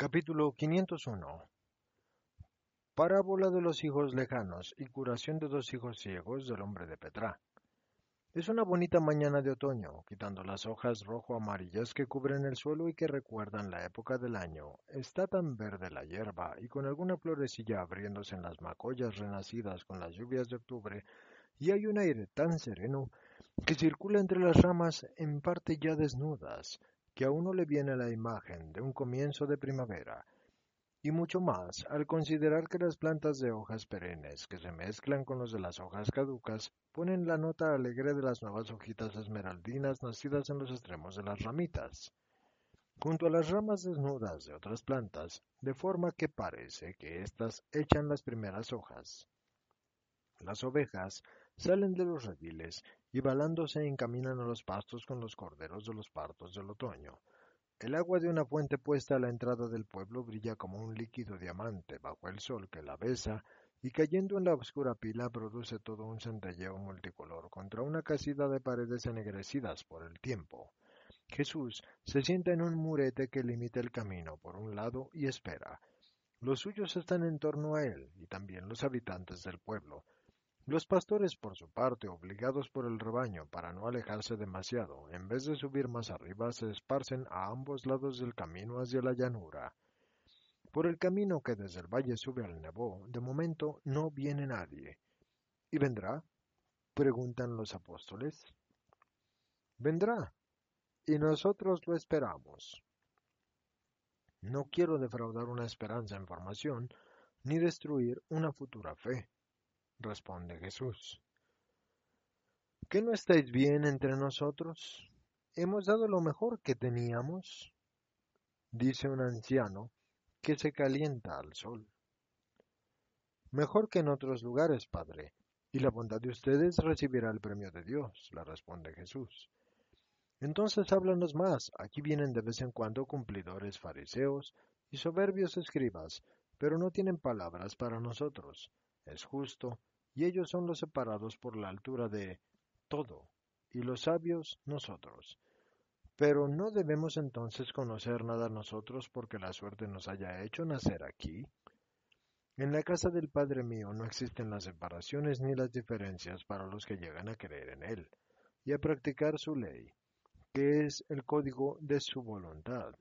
Capítulo 501 Parábola de los hijos lejanos y curación de dos hijos ciegos del hombre de Petra. Es una bonita mañana de otoño, quitando las hojas rojo-amarillas que cubren el suelo y que recuerdan la época del año. Está tan verde la hierba y con alguna florecilla abriéndose en las macollas renacidas con las lluvias de octubre, y hay un aire tan sereno que circula entre las ramas en parte ya desnudas, que a uno le viene la imagen de un comienzo de primavera, y mucho más al considerar que las plantas de hojas perennes que se mezclan con los de las hojas caducas ponen la nota alegre de las nuevas hojitas esmeraldinas nacidas en los extremos de las ramitas, junto a las ramas desnudas de otras plantas, de forma que parece que éstas echan las primeras hojas. Las ovejas salen de los rediles y balándose encaminan a los pastos con los corderos de los partos del otoño. El agua de una fuente puesta a la entrada del pueblo brilla como un líquido diamante bajo el sol que la besa y cayendo en la oscura pila produce todo un centelleo multicolor contra una casida de paredes ennegrecidas por el tiempo. Jesús se sienta en un murete que limita el camino por un lado y espera. Los suyos están en torno a él y también los habitantes del pueblo, los pastores, por su parte, obligados por el rebaño para no alejarse demasiado, en vez de subir más arriba, se esparcen a ambos lados del camino hacia la llanura. Por el camino que desde el valle sube al Nebo, de momento no viene nadie. ¿Y vendrá? preguntan los apóstoles. Vendrá, y nosotros lo esperamos. No quiero defraudar una esperanza en formación, ni destruir una futura fe responde Jesús. ¿Qué no estáis bien entre nosotros? ¿Hemos dado lo mejor que teníamos? Dice un anciano que se calienta al sol. Mejor que en otros lugares, Padre, y la bondad de ustedes recibirá el premio de Dios, le responde Jesús. Entonces háblanos más. Aquí vienen de vez en cuando cumplidores fariseos y soberbios escribas, pero no tienen palabras para nosotros. Es justo y ellos son los separados por la altura de todo, y los sabios nosotros. Pero no debemos entonces conocer nada nosotros porque la suerte nos haya hecho nacer aquí. En la casa del Padre mío no existen las separaciones ni las diferencias para los que llegan a creer en Él y a practicar su ley, que es el código de su voluntad.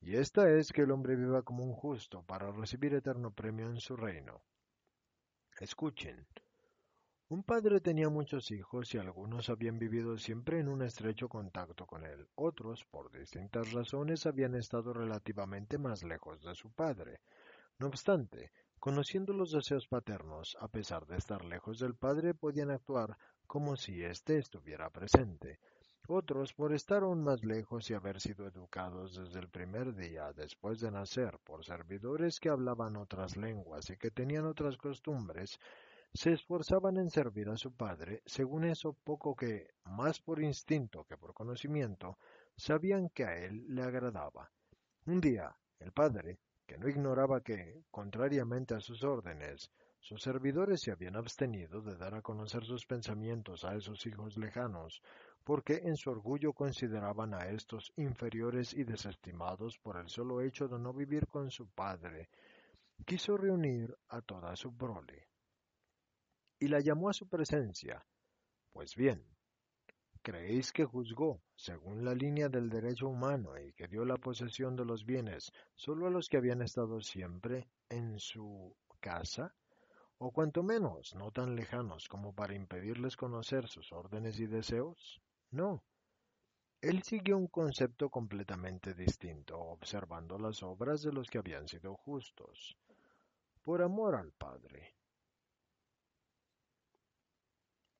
Y esta es que el hombre viva como un justo para recibir eterno premio en su reino. Escuchen. Un padre tenía muchos hijos y algunos habían vivido siempre en un estrecho contacto con él. Otros, por distintas razones, habían estado relativamente más lejos de su padre. No obstante, conociendo los deseos paternos, a pesar de estar lejos del padre, podían actuar como si éste estuviera presente. Otros, por estar aún más lejos y haber sido educados desde el primer día después de nacer por servidores que hablaban otras lenguas y que tenían otras costumbres, se esforzaban en servir a su padre, según eso poco que, más por instinto que por conocimiento, sabían que a él le agradaba. Un día, el padre, que no ignoraba que, contrariamente a sus órdenes, sus servidores se habían abstenido de dar a conocer sus pensamientos a esos hijos lejanos, porque en su orgullo consideraban a estos inferiores y desestimados por el solo hecho de no vivir con su padre. Quiso reunir a toda su prole y la llamó a su presencia. Pues bien, ¿creéis que juzgó según la línea del derecho humano y que dio la posesión de los bienes solo a los que habían estado siempre en su casa? o cuanto menos no tan lejanos como para impedirles conocer sus órdenes y deseos? No. Él siguió un concepto completamente distinto, observando las obras de los que habían sido justos, por amor al Padre,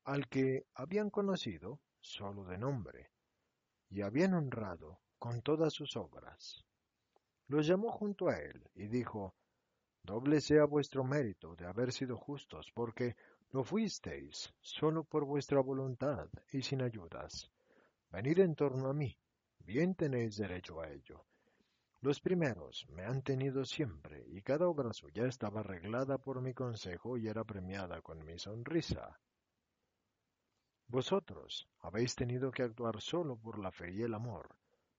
al que habían conocido solo de nombre, y habían honrado con todas sus obras. los llamó junto a él y dijo, Doble sea vuestro mérito de haber sido justos, porque no fuisteis solo por vuestra voluntad y sin ayudas. Venid en torno a mí, bien tenéis derecho a ello. Los primeros me han tenido siempre, y cada obra suya estaba arreglada por mi consejo y era premiada con mi sonrisa. Vosotros habéis tenido que actuar solo por la fe y el amor.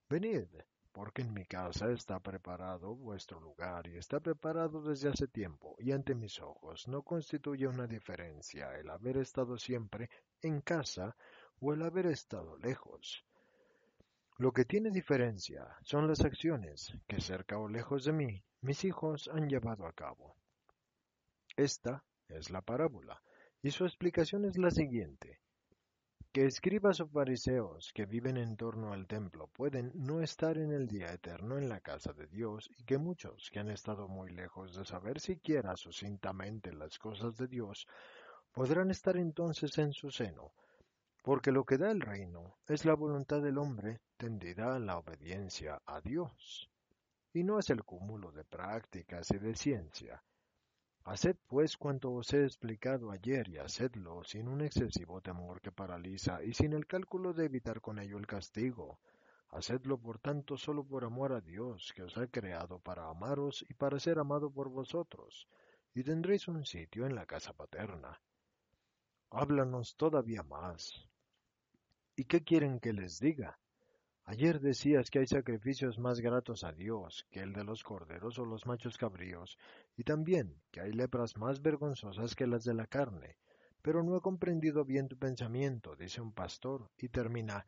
Venid, porque en mi casa está preparado vuestro lugar y está preparado desde hace tiempo, y ante mis ojos no constituye una diferencia el haber estado siempre en casa o el haber estado lejos. Lo que tiene diferencia son las acciones que cerca o lejos de mí mis hijos han llevado a cabo. Esta es la parábola, y su explicación es la siguiente que escribas o fariseos que viven en torno al templo pueden no estar en el día eterno en la casa de Dios y que muchos que han estado muy lejos de saber siquiera sucintamente las cosas de Dios podrán estar entonces en su seno, porque lo que da el reino es la voluntad del hombre tendida a la obediencia a Dios, y no es el cúmulo de prácticas y de ciencia, Haced pues cuanto os he explicado ayer y hacedlo sin un excesivo temor que paraliza y sin el cálculo de evitar con ello el castigo. Hacedlo por tanto solo por amor a Dios, que os ha creado para amaros y para ser amado por vosotros, y tendréis un sitio en la casa paterna. Háblanos todavía más. ¿Y qué quieren que les diga? Ayer decías que hay sacrificios más gratos a Dios que el de los corderos o los machos cabríos, y también que hay lepras más vergonzosas que las de la carne. Pero no he comprendido bien tu pensamiento, dice un pastor, y termina,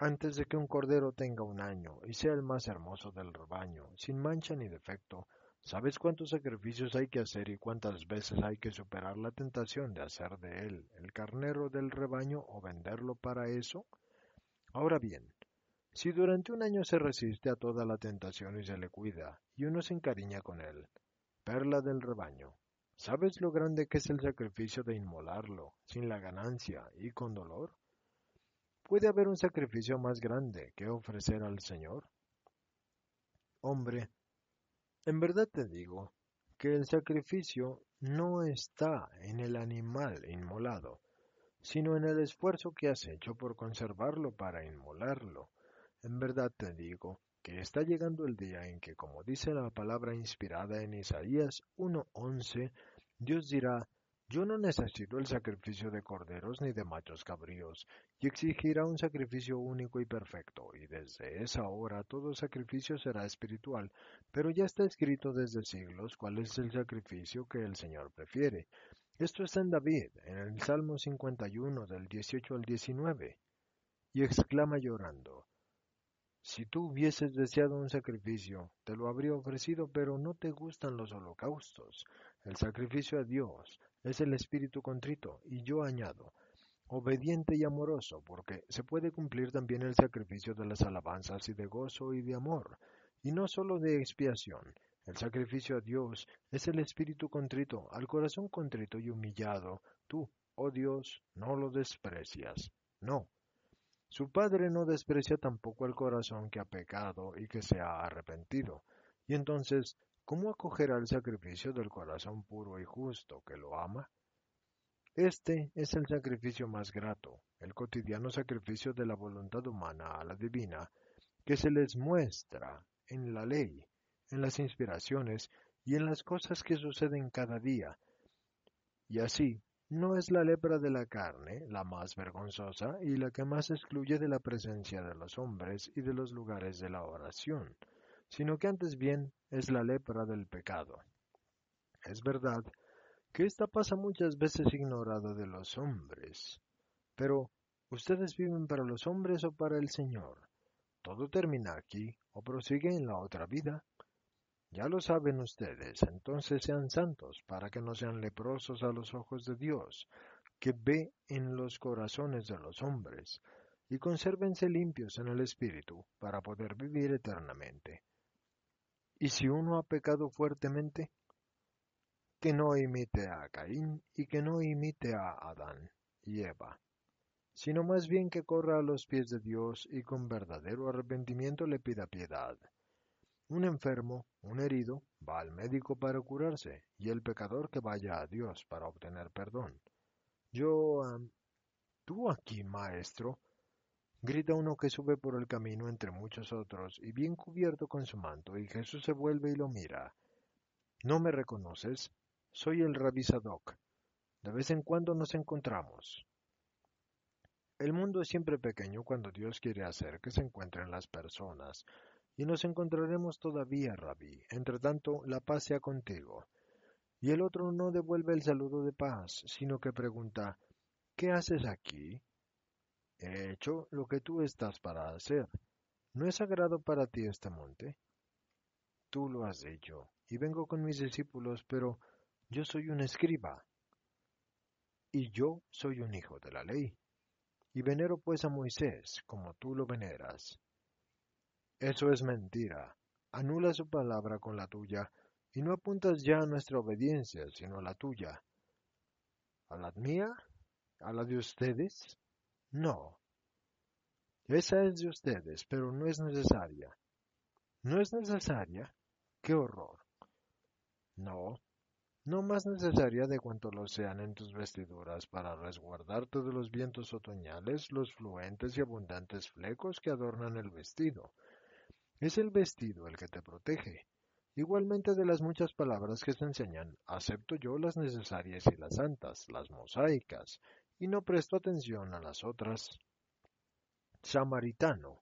antes de que un cordero tenga un año y sea el más hermoso del rebaño, sin mancha ni defecto, ¿sabes cuántos sacrificios hay que hacer y cuántas veces hay que superar la tentación de hacer de él el carnero del rebaño o venderlo para eso? Ahora bien, si durante un año se resiste a toda la tentación y se le cuida, y uno se encariña con él, perla del rebaño, ¿sabes lo grande que es el sacrificio de inmolarlo, sin la ganancia y con dolor? ¿Puede haber un sacrificio más grande que ofrecer al Señor? Hombre, en verdad te digo que el sacrificio no está en el animal inmolado, sino en el esfuerzo que has hecho por conservarlo para inmolarlo en verdad te digo que está llegando el día en que, como dice la palabra inspirada en Isaías 1.11, Dios dirá, yo no necesito el sacrificio de corderos ni de machos cabríos, y exigirá un sacrificio único y perfecto, y desde esa hora todo sacrificio será espiritual, pero ya está escrito desde siglos cuál es el sacrificio que el Señor prefiere. Esto está en David, en el Salmo 51 del 18 al 19, y exclama llorando, si tú hubieses deseado un sacrificio, te lo habría ofrecido, pero no te gustan los holocaustos. El sacrificio a Dios es el espíritu contrito, y yo añado, obediente y amoroso, porque se puede cumplir también el sacrificio de las alabanzas y de gozo y de amor, y no sólo de expiación. El sacrificio a Dios es el espíritu contrito, al corazón contrito y humillado. Tú, oh Dios, no lo desprecias. No, su padre no desprecia tampoco el corazón que ha pecado y que se ha arrepentido. Y entonces, ¿cómo acogerá el sacrificio del corazón puro y justo que lo ama? Este es el sacrificio más grato, el cotidiano sacrificio de la voluntad humana a la divina, que se les muestra en la ley, en las inspiraciones y en las cosas que suceden cada día. Y así, no es la lepra de la carne la más vergonzosa y la que más excluye de la presencia de los hombres y de los lugares de la oración, sino que antes bien es la lepra del pecado. Es verdad que esta pasa muchas veces ignorada de los hombres, pero ¿ustedes viven para los hombres o para el Señor? ¿Todo termina aquí o prosigue en la otra vida? Ya lo saben ustedes, entonces sean santos, para que no sean leprosos a los ojos de Dios, que ve en los corazones de los hombres, y consérvense limpios en el espíritu, para poder vivir eternamente. Y si uno ha pecado fuertemente, que no imite a Caín y que no imite a Adán y Eva, sino más bien que corra a los pies de Dios y con verdadero arrepentimiento le pida piedad Un enfermo, un herido, va al médico para curarse, y el pecador que vaya a Dios para obtener perdón. Yo... ¿Tú aquí, maestro? grita uno que sube por el camino entre muchos otros, y bien cubierto con su manto, y Jesús se vuelve y lo mira. ¿No me reconoces? Soy el rabí Sadoc. De vez en cuando nos encontramos. El mundo es siempre pequeño cuando Dios quiere hacer que se encuentren las personas, y nos encontraremos todavía, rabí. Entre tanto, la paz sea contigo. Y el otro no devuelve el saludo de paz, sino que pregunta, ¿qué haces aquí? He hecho lo que tú estás para hacer. ¿No es sagrado para ti este monte? Tú lo has dicho, y vengo con mis discípulos, pero yo soy un escriba, y yo soy un hijo de la ley, y venero pues a Moisés, como tú lo veneras. Eso es mentira. Anula su palabra con la tuya, y no apuntas ya a nuestra obediencia, sino a la tuya. ¿A la mía? ¿A la de ustedes? No. Esa es de ustedes, pero no es necesaria. ¿No es necesaria? ¡Qué horror! No, no más necesaria de cuanto lo sean en tus vestiduras para resguardarte de los vientos otoñales, los fluentes y abundantes flecos que adornan el vestido, es el vestido el que te protege. Igualmente de las muchas palabras que se enseñan, acepto yo las necesarias y las santas, las mosaicas, y no presto atención a las otras. Samaritano,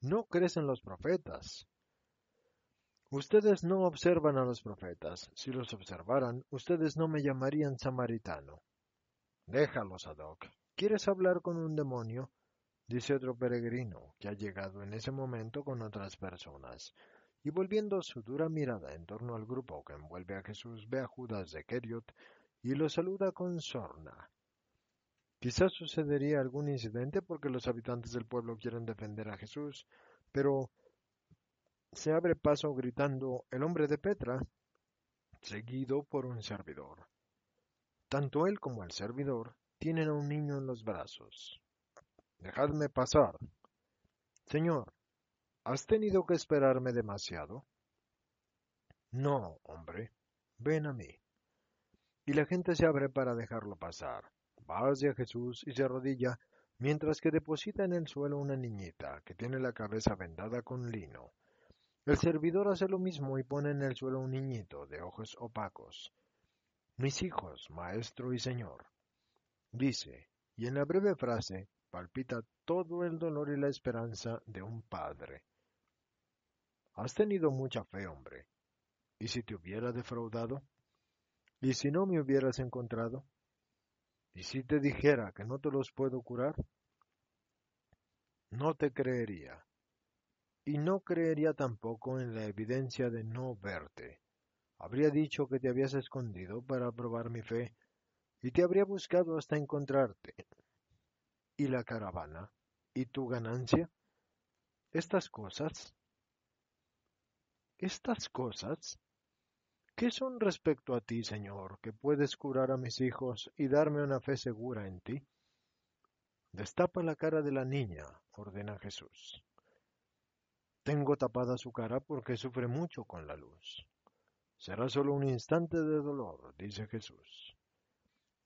no crees en los profetas. Ustedes no observan a los profetas. Si los observaran, ustedes no me llamarían samaritano. Déjalos, Adoc. ¿Quieres hablar con un demonio? Dice otro peregrino, que ha llegado en ese momento con otras personas, y volviendo su dura mirada en torno al grupo que envuelve a Jesús, ve a Judas de Keriot y lo saluda con sorna. Quizás sucedería algún incidente porque los habitantes del pueblo quieren defender a Jesús, pero se abre paso gritando el hombre de Petra, seguido por un servidor. Tanto él como el servidor tienen a un niño en los brazos. Dejadme pasar. Señor, ¿has tenido que esperarme demasiado? No, hombre, ven a mí. Y la gente se abre para dejarlo pasar. Va hacia Jesús y se arrodilla, mientras que deposita en el suelo una niñita que tiene la cabeza vendada con lino. El servidor hace lo mismo y pone en el suelo un niñito de ojos opacos. Mis hijos, maestro y señor. Dice, y en la breve frase palpita todo el dolor y la esperanza de un padre. Has tenido mucha fe, hombre. ¿Y si te hubiera defraudado? ¿Y si no me hubieras encontrado? ¿Y si te dijera que no te los puedo curar? No te creería. Y no creería tampoco en la evidencia de no verte. Habría dicho que te habías escondido para probar mi fe, y te habría buscado hasta encontrarte, y la caravana y tu ganancia? Estas cosas, estas cosas, ¿qué son respecto a ti, Señor, que puedes curar a mis hijos y darme una fe segura en ti? Destapa la cara de la niña, ordena Jesús. Tengo tapada su cara porque sufre mucho con la luz. Será solo un instante de dolor, dice Jesús.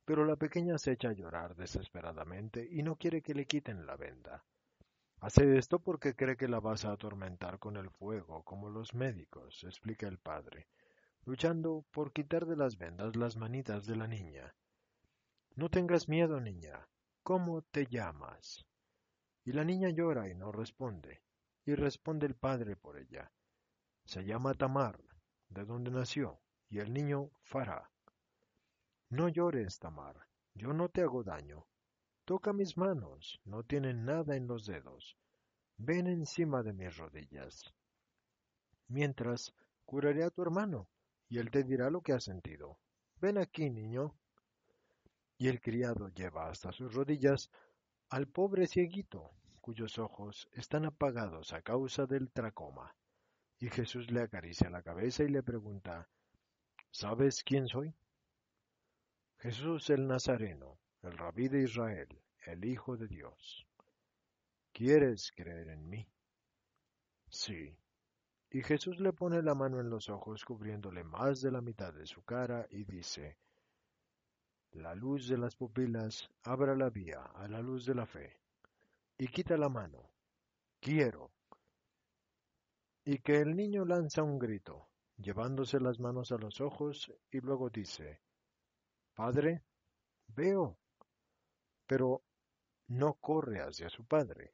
Pero la pequeña se echa a llorar desesperadamente y no quiere que le quiten la venda. Hace esto porque cree que la vas a atormentar con el fuego, como los médicos, explica el padre, luchando por quitar de las vendas las manitas de la niña. No tengas miedo, niña. ¿Cómo te llamas? Y la niña llora y no responde, y responde el padre por ella. Se llama Tamar, de donde nació, y el niño Farah. No llores, Tamar, yo no te hago daño. Toca mis manos, no tienen nada en los dedos. Ven encima de mis rodillas. Mientras, curaré a tu hermano, y él te dirá lo que ha sentido. Ven aquí, niño. Y el criado lleva hasta sus rodillas al pobre cieguito, cuyos ojos están apagados a causa del tracoma. Y Jesús le acaricia la cabeza y le pregunta, ¿Sabes quién soy? Jesús el Nazareno, el rabí de Israel, el Hijo de Dios. ¿Quieres creer en mí? Sí, Y Jesús le pone la mano en los ojos, cubriéndole más de la mitad de su cara, y dice, La luz de las pupilas abra la vía a la luz de la fe, y quita la mano. Quiero. Y que el niño lanza un grito, llevándose las manos a los ojos, y luego dice, Padre, veo. Pero no corre hacia su padre.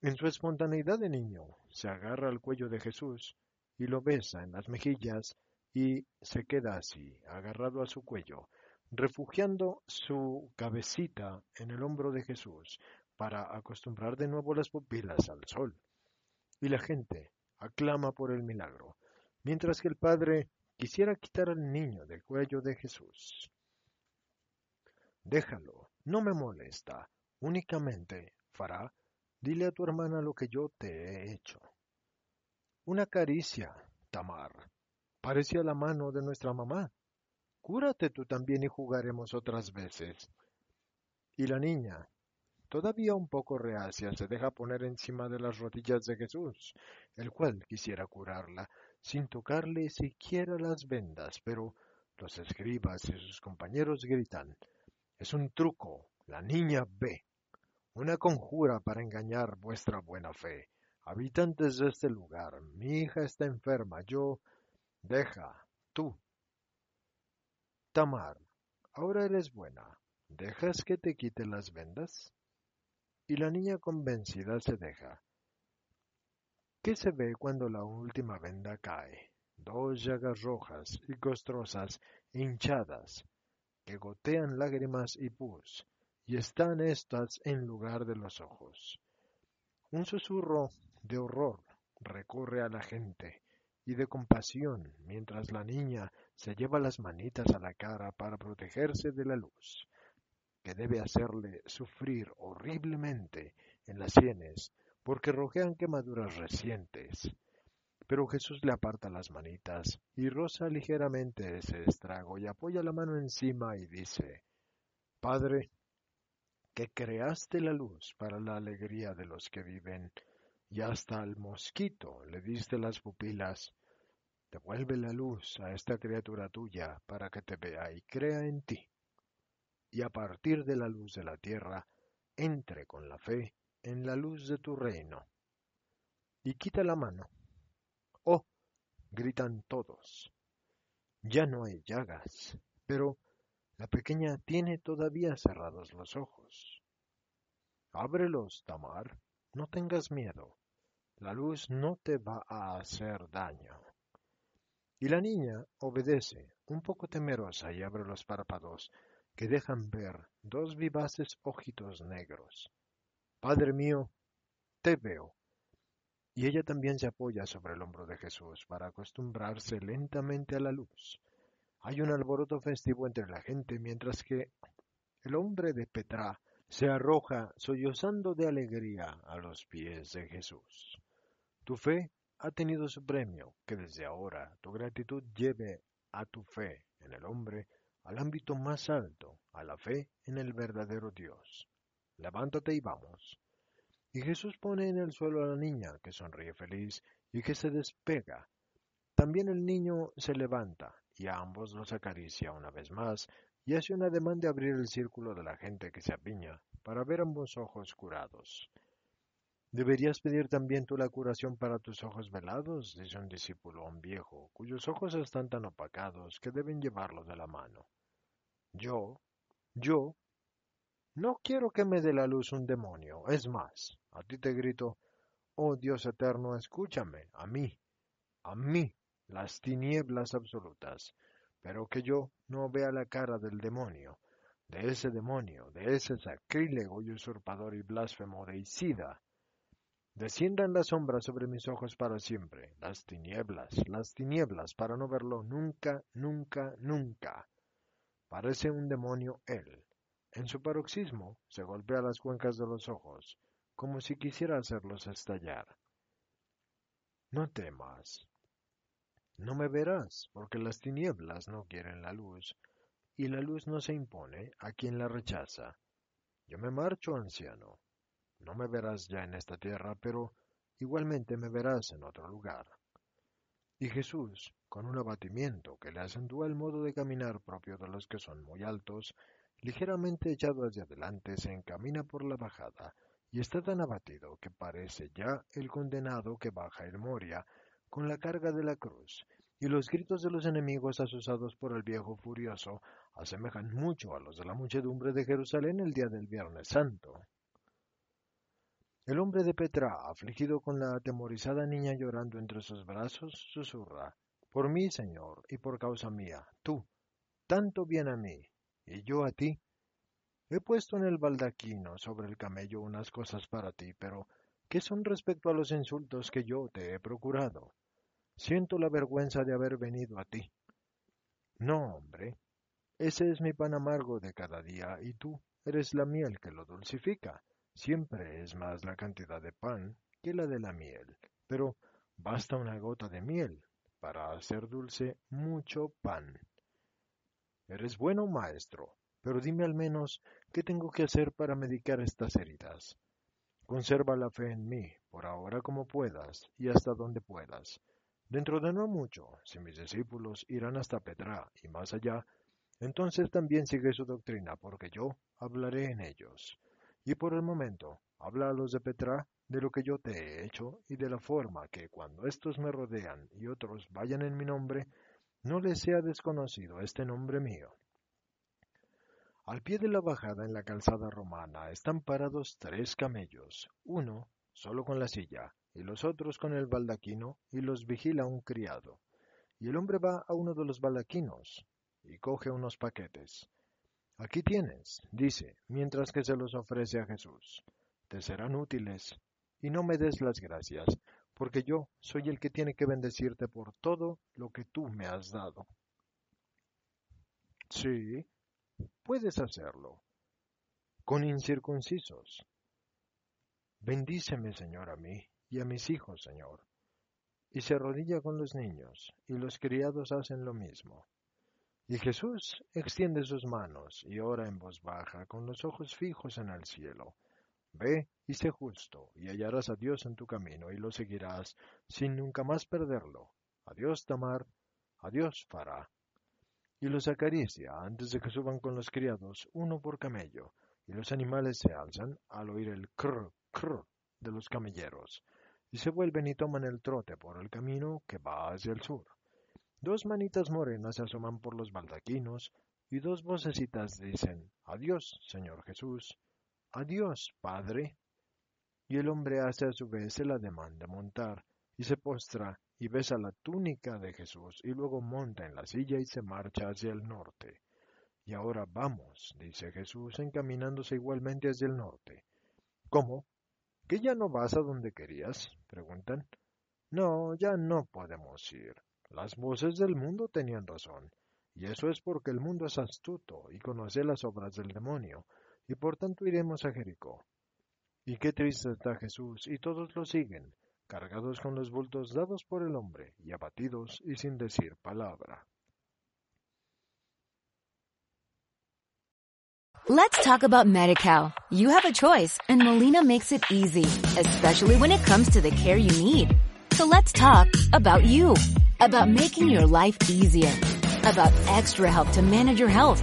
En su espontaneidad de niño, se agarra al cuello de Jesús y lo besa en las mejillas y se queda así, agarrado a su cuello, refugiando su cabecita en el hombro de Jesús para acostumbrar de nuevo las pupilas al sol. Y la gente aclama por el milagro, mientras que el padre quisiera quitar al niño del cuello de Jesús. Déjalo, no me molesta, únicamente, Fará, dile a tu hermana lo que yo te he hecho. Una caricia, Tamar. Parecía la mano de nuestra mamá. Cúrate tú también y jugaremos otras veces. Y la niña, todavía un poco reacia, se deja poner encima de las rodillas de Jesús, el cual quisiera curarla, sin tocarle siquiera las vendas, pero los escribas y sus compañeros gritan, es un truco, la niña ve, una conjura para engañar vuestra buena fe. Habitantes de este lugar, mi hija está enferma, yo... Deja, tú. Tamar, ahora eres buena, ¿dejas que te quite las vendas? Y la niña convencida se deja. ¿Qué se ve cuando la última venda cae? Dos llagas rojas y costrosas, hinchadas, que gotean lágrimas y pus, y están éstas en lugar de los ojos. Un susurro de horror recorre a la gente y de compasión mientras la niña se lleva las manitas a la cara para protegerse de la luz, que debe hacerle sufrir horriblemente en las sienes porque rojean quemaduras recientes. Pero Jesús le aparta las manitas y roza ligeramente ese estrago y apoya la mano encima y dice, Padre, que creaste la luz para la alegría de los que viven, y hasta al mosquito le diste las pupilas. Devuelve la luz a esta criatura tuya para que te vea y crea en ti. Y a partir de la luz de la tierra, entre con la fe en la luz de tu reino. Y quita la mano. ¡Oh! gritan todos. Ya no hay llagas, pero la pequeña tiene todavía cerrados los ojos. Ábrelos, Tamar, no tengas miedo. La luz no te va a hacer daño. Y la niña obedece, un poco temerosa, y abre los párpados, que dejan ver dos vivaces ojitos negros. Padre mío, te veo. Y ella también se apoya sobre el hombro de Jesús para acostumbrarse lentamente a la luz. Hay un alboroto festivo entre la gente mientras que el hombre de Petra se arroja sollozando de alegría a los pies de Jesús. Tu fe ha tenido su premio, que desde ahora tu gratitud lleve a tu fe en el hombre al ámbito más alto, a la fe en el verdadero Dios. Levántate y vamos. Y Jesús pone en el suelo a la niña, que sonríe feliz y que se despega. También el niño se levanta, y a ambos los acaricia una vez más y hace un ademán de abrir el círculo de la gente que se apiña para ver ambos ojos curados. ¿Deberías pedir también tú la curación para tus ojos velados? dice un discípulo a un viejo, cuyos ojos están tan opacados que deben llevarlo de la mano. Yo, yo, no quiero que me dé la luz un demonio. Es más, a ti te grito, oh Dios eterno, escúchame, a mí, a mí, las tinieblas absolutas, pero que yo no vea la cara del demonio, de ese demonio, de ese sacrílego y usurpador y blasfemo de Isida. Desciendan las sombras sobre mis ojos para siempre, las tinieblas, las tinieblas, para no verlo nunca, nunca, nunca. Parece un demonio él. En su paroxismo se golpea las cuencas de los ojos, como si quisiera hacerlos estallar. No temas, no me verás, porque las tinieblas no quieren la luz, y la luz no se impone a quien la rechaza. Yo me marcho, anciano. No me verás ya en esta tierra, pero igualmente me verás en otro lugar. Y Jesús, con un abatimiento que le acentúa el modo de caminar propio de los que son muy altos, ligeramente echado hacia adelante, se encamina por la bajada, y está tan abatido que parece ya el condenado que baja el Moria con la carga de la cruz, y los gritos de los enemigos asusados por el viejo furioso asemejan mucho a los de la muchedumbre de Jerusalén el día del Viernes Santo. El hombre de Petra, afligido con la atemorizada niña llorando entre sus brazos, susurra, Por mí, Señor, y por causa mía, tú, tanto bien a mí, y yo a ti. He puesto en el baldaquino sobre el camello unas cosas para ti, pero ¿qué son respecto a los insultos que yo te he procurado? Siento la vergüenza de haber venido a ti. No, hombre, ese es mi pan amargo de cada día, y tú eres la miel que lo dulcifica. Siempre es más la cantidad de pan que la de la miel, pero basta una gota de miel para hacer dulce mucho pan. Eres bueno, maestro, pero dime al menos qué tengo que hacer para medicar estas heridas. Conserva la fe en mí, por ahora como puedas y hasta donde puedas. Dentro de no mucho, si mis discípulos irán hasta Petra y más allá, entonces también sigue su doctrina, porque yo hablaré en ellos. Y por el momento, habla a los de Petra de lo que yo te he hecho y de la forma que cuando estos me rodean y otros vayan en mi nombre, no les sea desconocido este nombre mío. Al pie de la bajada en la calzada romana están parados tres camellos, uno solo con la silla, y los otros con el baldaquino, y los vigila un criado. Y el hombre va a uno de los baldaquinos, y coge unos paquetes. Aquí tienes, dice, mientras que se los ofrece a Jesús. Te serán útiles, y no me des las gracias, porque yo soy el que tiene que bendecirte por todo lo que tú me has dado. Sí, puedes hacerlo, con incircuncisos. Bendíceme, Señor, a mí y a mis hijos, Señor. Y se arrodilla con los niños, y los criados hacen lo mismo. Y Jesús extiende sus manos y ora en voz baja, con los ojos fijos en el cielo. Ve y sé justo, y hallarás a Dios en tu camino, y lo seguirás, sin nunca más perderlo. Adiós, Tamar, adiós, Fará. Y los acaricia antes de que suban con los criados, uno por camello, y los animales se alzan al oír el crr, crr de los camelleros, y se vuelven y toman el trote por el camino que va hacia el sur. Dos manitas morenas se asoman por los baldaquinos, y dos vocecitas dicen, Adiós, Señor Jesús. Adiós, Padre. Y el hombre hace a su vez el ademán de montar, y se postra y besa la túnica de Jesús, y luego monta en la silla y se marcha hacia el norte. Y ahora vamos, dice Jesús, encaminándose igualmente hacia el norte. ¿Cómo? ¿Que ya no vas a donde querías? preguntan. No, ya no podemos ir. Las voces del mundo tenían razón, y eso es porque el mundo es astuto y conoce las obras del demonio, y por tanto iremos a Jericó. Y qué triste está Jesús, y todos lo siguen, cargados con los bultos dados por el hombre, y abatidos y sin decir palabra. Let's talk about MediCal. You have a choice, and Molina makes it easy, especially when it comes to the care you need. So let's talk about you, about making your life easier, about extra help to manage your health